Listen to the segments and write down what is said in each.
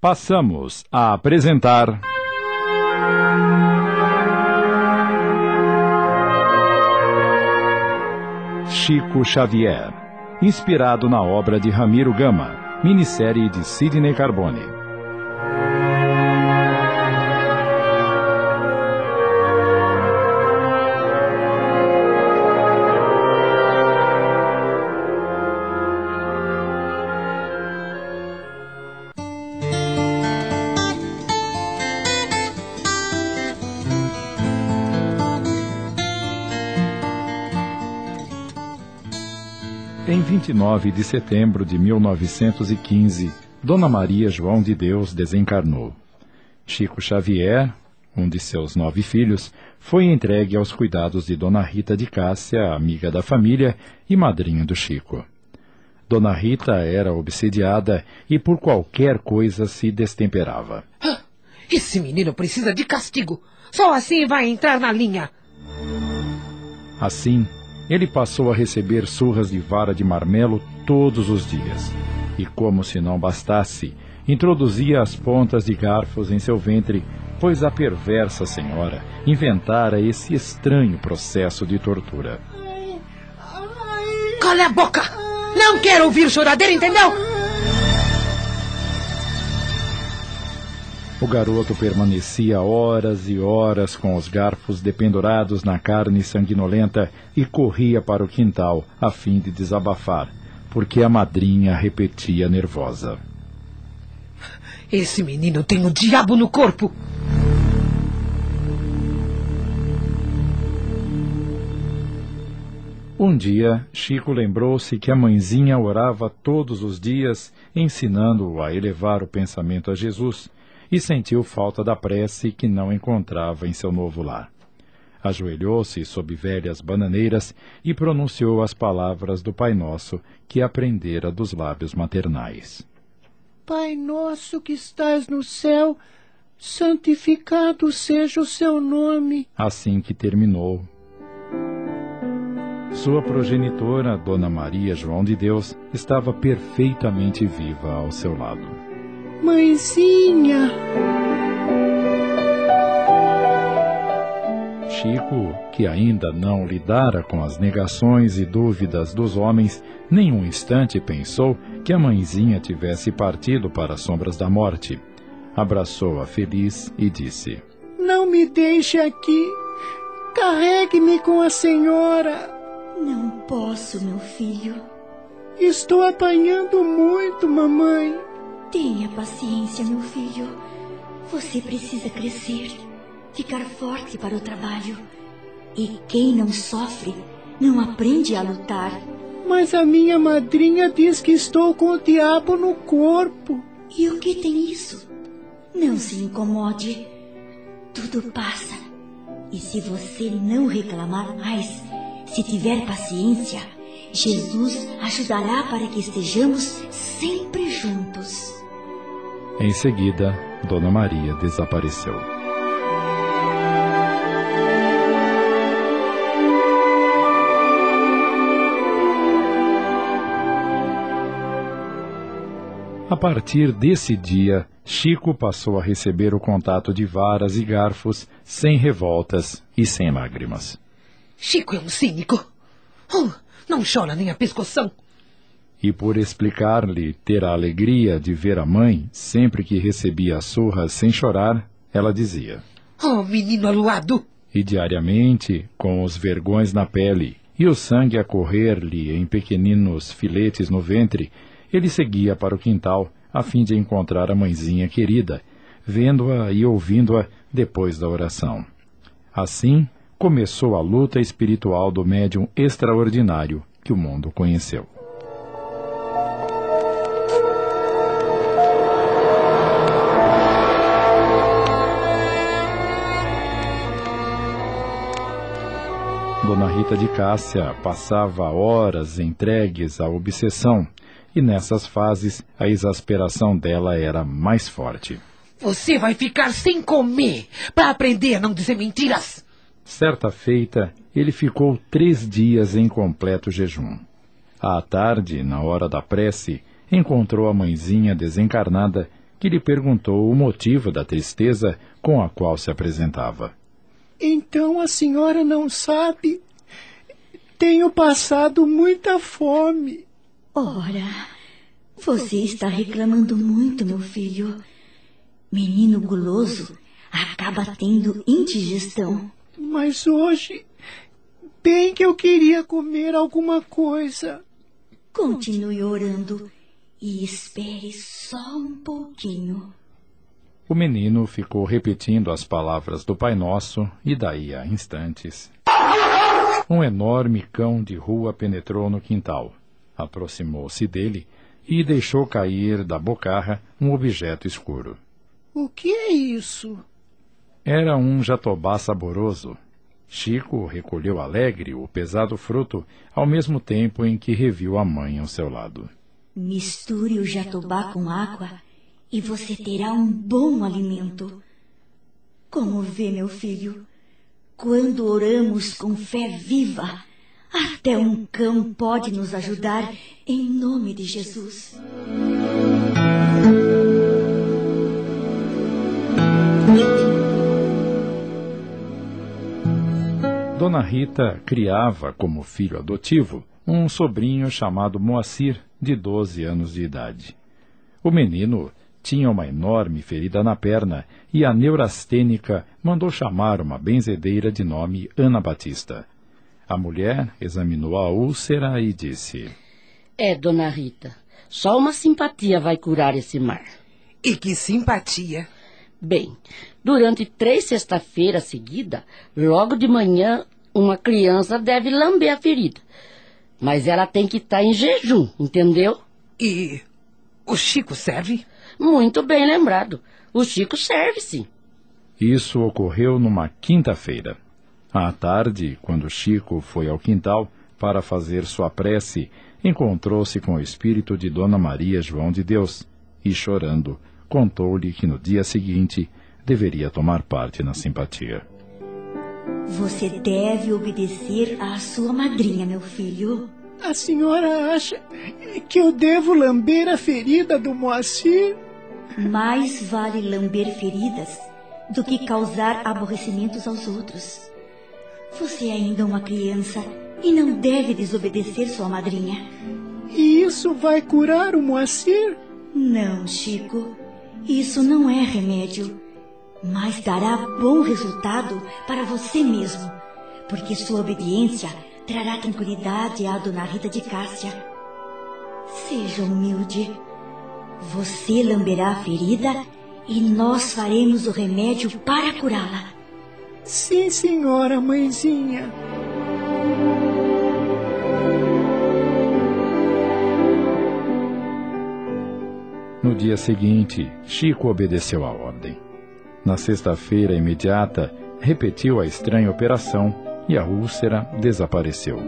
Passamos a apresentar. Chico Xavier, inspirado na obra de Ramiro Gama, minissérie de Sidney Carbone. Em 29 de setembro de 1915, Dona Maria João de Deus desencarnou. Chico Xavier, um de seus nove filhos, foi entregue aos cuidados de Dona Rita de Cássia, amiga da família e madrinha do Chico. Dona Rita era obsediada e por qualquer coisa se destemperava. Ah, esse menino precisa de castigo. Só assim vai entrar na linha. Assim, ele passou a receber surras de vara de marmelo todos os dias. E como se não bastasse, introduzia as pontas de garfos em seu ventre, pois a perversa senhora inventara esse estranho processo de tortura. Cala a boca! Não quero ouvir choradeira, entendeu? O garoto permanecia horas e horas com os garfos dependurados na carne sanguinolenta e corria para o quintal a fim de desabafar, porque a madrinha repetia nervosa: Esse menino tem o diabo no corpo! Um dia, Chico lembrou-se que a mãezinha orava todos os dias, ensinando-o a elevar o pensamento a Jesus e sentiu falta da prece que não encontrava em seu novo lar. Ajoelhou-se sob velhas bananeiras e pronunciou as palavras do Pai Nosso que aprendera dos lábios maternais. Pai nosso que estás no céu, santificado seja o seu nome. Assim que terminou. Sua progenitora, Dona Maria João de Deus, estava perfeitamente viva ao seu lado. Mãezinha! Chico, que ainda não lidara com as negações e dúvidas dos homens, nem um instante pensou que a mãezinha tivesse partido para as sombras da morte. Abraçou-a feliz e disse: Não me deixe aqui. Carregue-me com a senhora. Não posso, meu filho. Estou apanhando muito, mamãe. Tenha paciência, meu filho. Você precisa crescer, ficar forte para o trabalho. E quem não sofre, não aprende a lutar. Mas a minha madrinha diz que estou com o diabo no corpo. E o que tem isso? Não se incomode. Tudo passa. E se você não reclamar mais, se tiver paciência, Jesus ajudará para que estejamos sempre juntos. Em seguida, Dona Maria desapareceu. A partir desse dia, Chico passou a receber o contato de varas e garfos sem revoltas e sem lágrimas. Chico é um cínico. Oh, não chora nem a pescoção e por explicar-lhe ter a alegria de ver a mãe sempre que recebia surras sem chorar, ela dizia: Oh, menino aluado! E diariamente, com os vergões na pele e o sangue a correr-lhe em pequeninos filetes no ventre, ele seguia para o quintal a fim de encontrar a mãezinha querida, vendo-a e ouvindo-a depois da oração. Assim, começou a luta espiritual do médium extraordinário que o mundo conheceu. Rita de Cássia passava horas entregues à obsessão, e nessas fases a exasperação dela era mais forte. Você vai ficar sem comer para aprender a não dizer mentiras. Certa feita, ele ficou três dias em completo jejum. À tarde, na hora da prece, encontrou a mãezinha desencarnada que lhe perguntou o motivo da tristeza com a qual se apresentava. Então a senhora não sabe? Tenho passado muita fome. Ora, você está reclamando muito, meu filho. Menino guloso acaba tendo indigestão. Mas hoje, bem que eu queria comer alguma coisa. Continue orando e espere só um pouquinho. O menino ficou repetindo as palavras do Pai Nosso e daí a instantes. Um enorme cão de rua penetrou no quintal, aproximou-se dele e deixou cair da bocarra um objeto escuro. O que é isso? Era um jatobá saboroso. Chico recolheu alegre o pesado fruto, ao mesmo tempo em que reviu a mãe ao seu lado. Misture o jatobá com água e você terá um bom alimento. Como vê, meu filho, quando oramos com fé viva, até um cão pode nos ajudar em nome de Jesus. Dona Rita criava como filho adotivo um sobrinho chamado Moacir, de 12 anos de idade. O menino tinha uma enorme ferida na perna e a neurastênica mandou chamar uma benzedeira de nome Ana Batista. A mulher examinou a úlcera e disse: É, dona Rita, só uma simpatia vai curar esse mar. E que simpatia! Bem, durante três sexta-feiras seguidas, logo de manhã, uma criança deve lamber a ferida. Mas ela tem que estar tá em jejum, entendeu? E o Chico serve? Muito bem lembrado. O Chico serve, sim. Isso ocorreu numa quinta-feira. À tarde, quando Chico foi ao quintal para fazer sua prece, encontrou-se com o espírito de Dona Maria João de Deus e, chorando, contou-lhe que no dia seguinte deveria tomar parte na simpatia. Você deve obedecer à sua madrinha, meu filho. A senhora acha que eu devo lamber a ferida do Moacir? Mais vale lamber feridas do que causar aborrecimentos aos outros. Você é ainda uma criança e não deve desobedecer sua madrinha. E isso vai curar o Moacir? Não, Chico. Isso não é remédio, mas dará bom resultado para você mesmo, porque sua obediência trará tranquilidade à dona Rita de Cássia. Seja humilde. Você lamberá a ferida e nós faremos o remédio para curá-la. Sim, senhora, mãezinha. No dia seguinte, Chico obedeceu à ordem. Na sexta-feira imediata, repetiu a estranha operação e a úlcera desapareceu.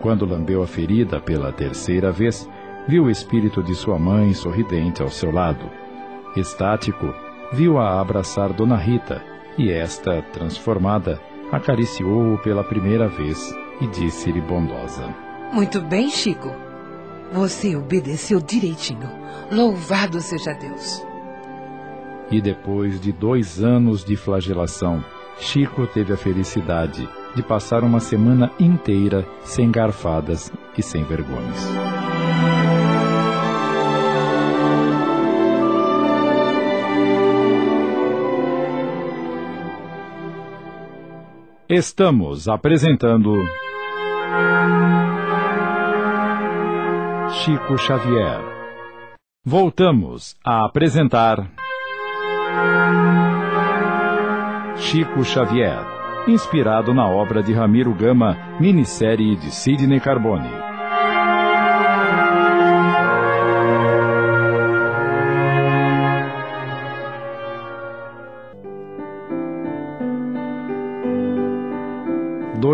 Quando lambeu a ferida pela terceira vez, viu o espírito de sua mãe sorridente ao seu lado. Estático, viu-a abraçar Dona Rita e esta, transformada, acariciou-o pela primeira vez e disse-lhe bondosa: Muito bem, Chico. Você obedeceu direitinho. Louvado seja Deus. E depois de dois anos de flagelação, Chico teve a felicidade de passar uma semana inteira sem garfadas e sem vergonhas. Estamos apresentando Chico Xavier. Voltamos a apresentar Chico Xavier, inspirado na obra de Ramiro Gama, minissérie de Sidney Carbone.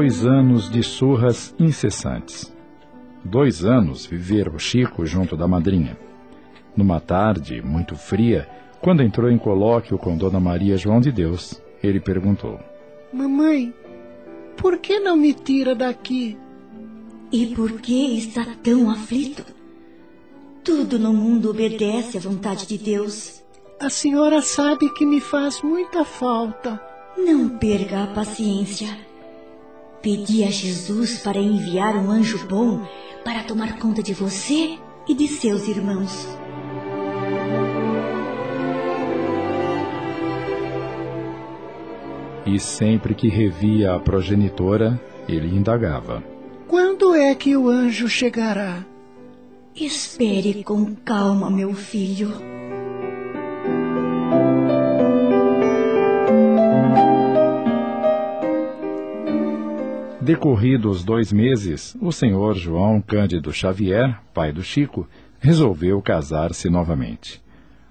Dois anos de surras incessantes. Dois anos viver o Chico junto da madrinha. Numa tarde muito fria, quando entrou em colóquio com Dona Maria João de Deus, ele perguntou: Mamãe, por que não me tira daqui? E por que está tão aflito? Tudo no mundo obedece à vontade de Deus. A senhora sabe que me faz muita falta. Não perca a paciência. Pedi a Jesus para enviar um anjo bom para tomar conta de você e de seus irmãos. E sempre que revia a progenitora, ele indagava: Quando é que o anjo chegará? Espere com calma, meu filho. Decorridos dois meses, o senhor João Cândido Xavier, pai do Chico, resolveu casar-se novamente.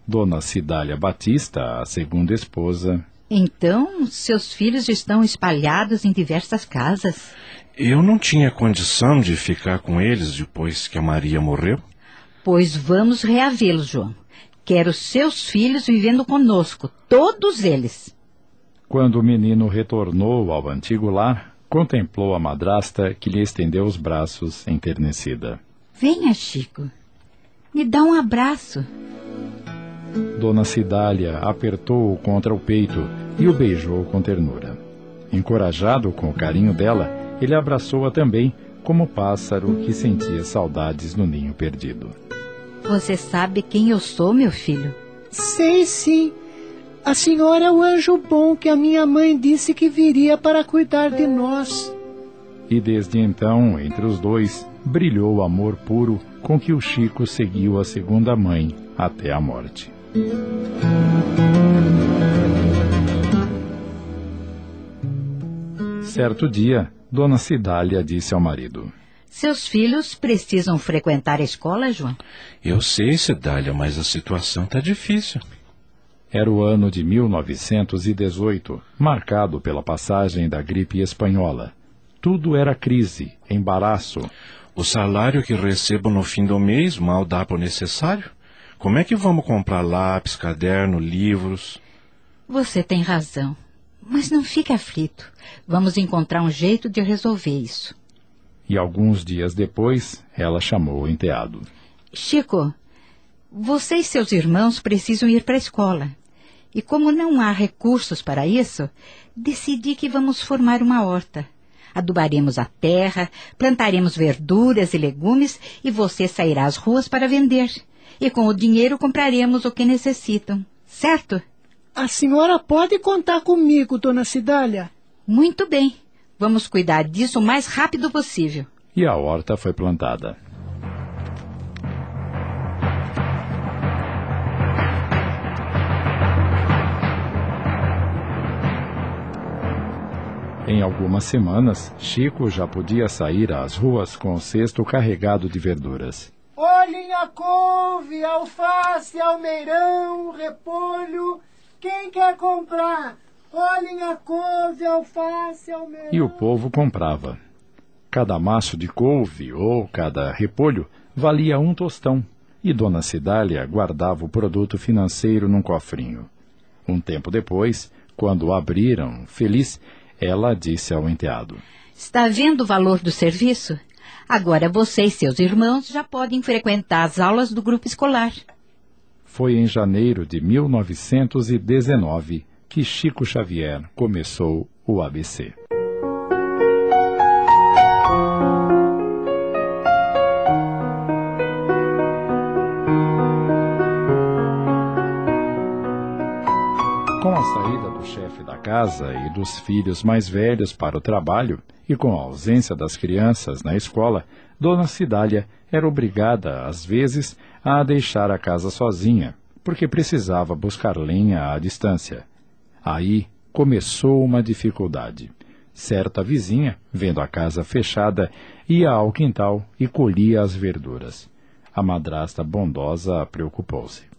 Dona Cidália Batista, a segunda esposa. Então, seus filhos estão espalhados em diversas casas. Eu não tinha condição de ficar com eles depois que a Maria morreu. Pois vamos reavê-los, João. Quero seus filhos vivendo conosco, todos eles. Quando o menino retornou ao antigo lar, contemplou a madrasta que lhe estendeu os braços enternecida. Venha, Chico. Me dá um abraço. Dona Cidália apertou-o contra o peito e o beijou com ternura. Encorajado com o carinho dela, ele abraçou-a também, como pássaro que sentia saudades no ninho perdido. Você sabe quem eu sou, meu filho? Sei sim. A senhora é o anjo bom que a minha mãe disse que viria para cuidar de nós. E desde então, entre os dois, brilhou o amor puro com que o Chico seguiu a segunda mãe até a morte. Certo dia, Dona Cidália disse ao marido: Seus filhos precisam frequentar a escola, João? Eu sei, Cidália, mas a situação está difícil. Era o ano de 1918, marcado pela passagem da gripe espanhola. Tudo era crise, embaraço. O salário que recebo no fim do mês mal dá para o necessário. Como é que vamos comprar lápis, caderno, livros? Você tem razão. Mas não fique aflito. Vamos encontrar um jeito de resolver isso. E alguns dias depois, ela chamou o enteado. Chico, você e seus irmãos precisam ir para a escola. E como não há recursos para isso, decidi que vamos formar uma horta. Adubaremos a terra, plantaremos verduras e legumes e você sairá às ruas para vender. E com o dinheiro compraremos o que necessitam. Certo? A senhora pode contar comigo, dona Cidália. Muito bem. Vamos cuidar disso o mais rápido possível. E a horta foi plantada. Em algumas semanas, Chico já podia sair às ruas com o cesto carregado de verduras. Olhem a couve, alface, almeirão, repolho. Quem quer comprar? Olhem a couve, alface, almeirão. E o povo comprava. Cada maço de couve ou cada repolho valia um tostão, e Dona Cidália guardava o produto financeiro num cofrinho. Um tempo depois, quando abriram, feliz, ela disse ao enteado: Está vendo o valor do serviço? Agora você e seus irmãos já podem frequentar as aulas do grupo escolar. Foi em janeiro de 1919 que Chico Xavier começou o ABC. Casa e dos filhos mais velhos para o trabalho, e com a ausência das crianças na escola, Dona Cidália era obrigada, às vezes, a deixar a casa sozinha, porque precisava buscar lenha à distância. Aí começou uma dificuldade. Certa vizinha, vendo a casa fechada, ia ao quintal e colhia as verduras. A madrasta bondosa preocupou-se.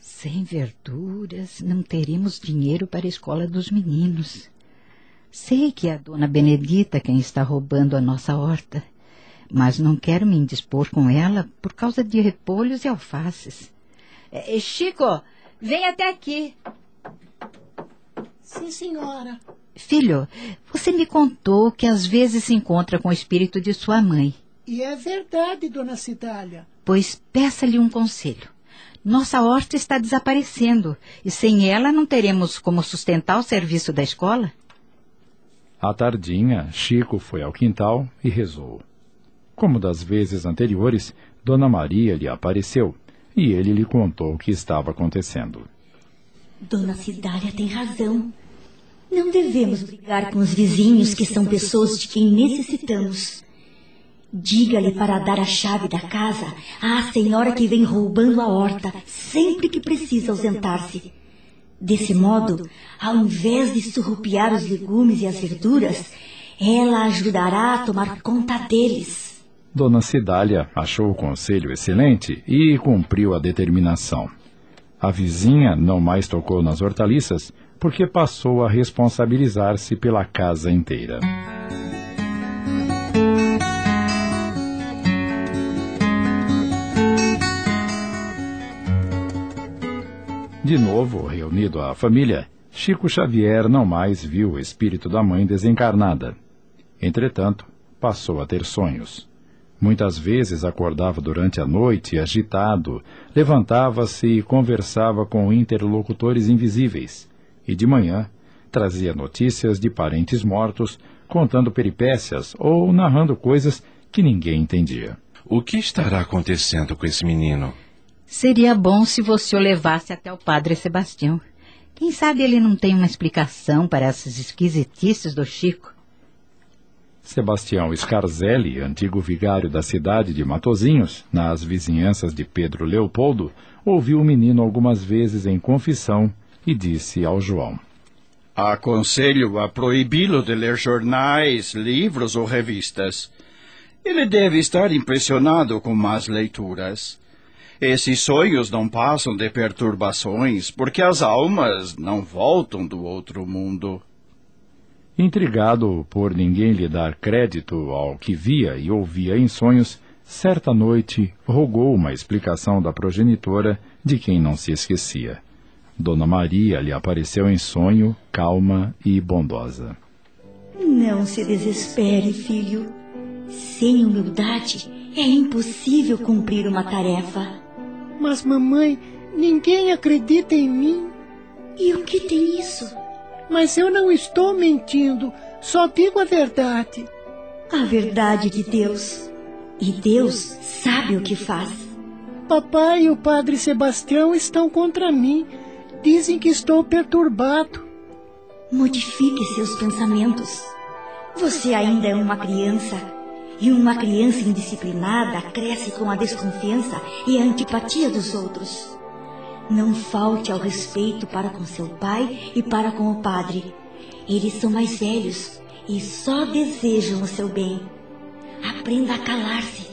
Sem verduras, não teremos dinheiro para a escola dos meninos. Sei que é a dona Benedita quem está roubando a nossa horta, mas não quero me indispor com ela por causa de repolhos e alfaces. É, Chico, vem até aqui. Sim, senhora. Filho, você me contou que às vezes se encontra com o espírito de sua mãe. E é verdade, dona Cidália. Pois peça-lhe um conselho. Nossa horta está desaparecendo e sem ela não teremos como sustentar o serviço da escola. À tardinha, Chico foi ao quintal e rezou. Como das vezes anteriores, Dona Maria lhe apareceu e ele lhe contou o que estava acontecendo. Dona Cidália tem razão. Não devemos brigar com os vizinhos que são pessoas de quem necessitamos. Diga-lhe para dar a chave da casa à senhora que vem roubando a horta sempre que precisa ausentar-se. Desse modo, ao invés de surrupiar os legumes e as verduras, ela ajudará a tomar conta deles. Dona Cidália achou o conselho excelente e cumpriu a determinação. A vizinha não mais tocou nas hortaliças porque passou a responsabilizar-se pela casa inteira. De novo reunido à família, Chico Xavier não mais viu o espírito da mãe desencarnada. Entretanto, passou a ter sonhos. Muitas vezes acordava durante a noite agitado, levantava-se e conversava com interlocutores invisíveis, e de manhã trazia notícias de parentes mortos, contando peripécias ou narrando coisas que ninguém entendia. O que estará acontecendo com esse menino? Seria bom se você o levasse até o padre Sebastião. Quem sabe ele não tem uma explicação para essas esquisitices do Chico. Sebastião Scarzelli, antigo vigário da cidade de Matozinhos, nas vizinhanças de Pedro Leopoldo, ouviu o menino algumas vezes em confissão e disse ao João: Aconselho a proibi-lo de ler jornais, livros ou revistas. Ele deve estar impressionado com más leituras. Esses sonhos não passam de perturbações, porque as almas não voltam do outro mundo. Intrigado por ninguém lhe dar crédito ao que via e ouvia em sonhos, certa noite rogou uma explicação da progenitora de quem não se esquecia. Dona Maria lhe apareceu em sonho, calma e bondosa. Não se desespere, filho. Sem humildade é impossível cumprir uma tarefa. Mas, mamãe, ninguém acredita em mim. E o que tem isso? Mas eu não estou mentindo, só digo a verdade. A verdade de Deus. E Deus sabe o que faz. Papai e o padre Sebastião estão contra mim. Dizem que estou perturbado. Modifique seus pensamentos. Você ainda é uma criança e uma criança indisciplinada cresce com a desconfiança e a antipatia dos outros. Não falte ao respeito para com seu pai e para com o padre. Eles são mais velhos e só desejam o seu bem. Aprenda a calar-se.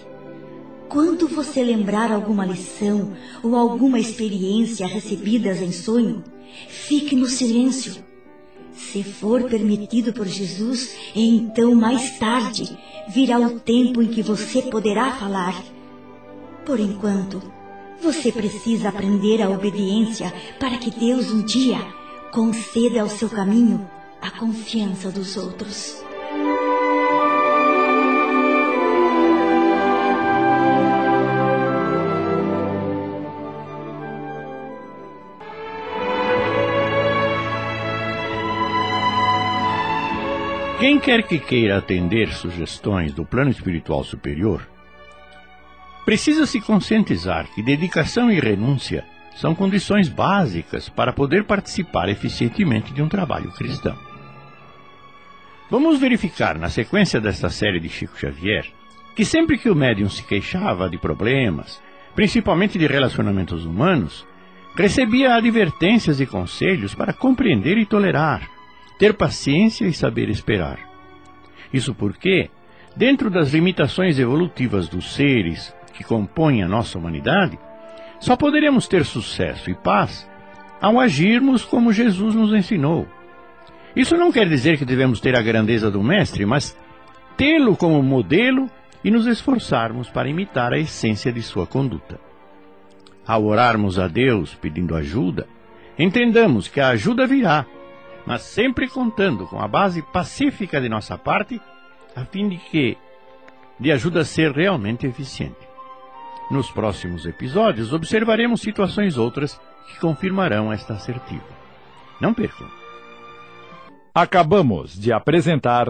Quando você lembrar alguma lição ou alguma experiência recebidas em sonho, fique no silêncio. Se for permitido por Jesus, então mais tarde virá o tempo em que você poderá falar. Por enquanto, você precisa aprender a obediência para que Deus um dia conceda ao seu caminho a confiança dos outros. Quer que queira atender sugestões do plano espiritual superior, precisa se conscientizar que dedicação e renúncia são condições básicas para poder participar eficientemente de um trabalho cristão. Vamos verificar na sequência desta série de Chico Xavier que sempre que o médium se queixava de problemas, principalmente de relacionamentos humanos, recebia advertências e conselhos para compreender e tolerar, ter paciência e saber esperar. Isso porque, dentro das limitações evolutivas dos seres que compõem a nossa humanidade, só poderemos ter sucesso e paz ao agirmos como Jesus nos ensinou. Isso não quer dizer que devemos ter a grandeza do Mestre, mas tê-lo como modelo e nos esforçarmos para imitar a essência de sua conduta. Ao orarmos a Deus pedindo ajuda, entendamos que a ajuda virá mas sempre contando com a base pacífica de nossa parte, a fim de que de ajuda a ser realmente eficiente. Nos próximos episódios, observaremos situações outras que confirmarão esta assertiva. Não percam! Acabamos de apresentar.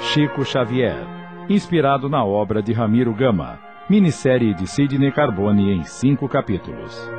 Chico Xavier, inspirado na obra de Ramiro Gama, minissérie de Sidney Carbone em cinco capítulos.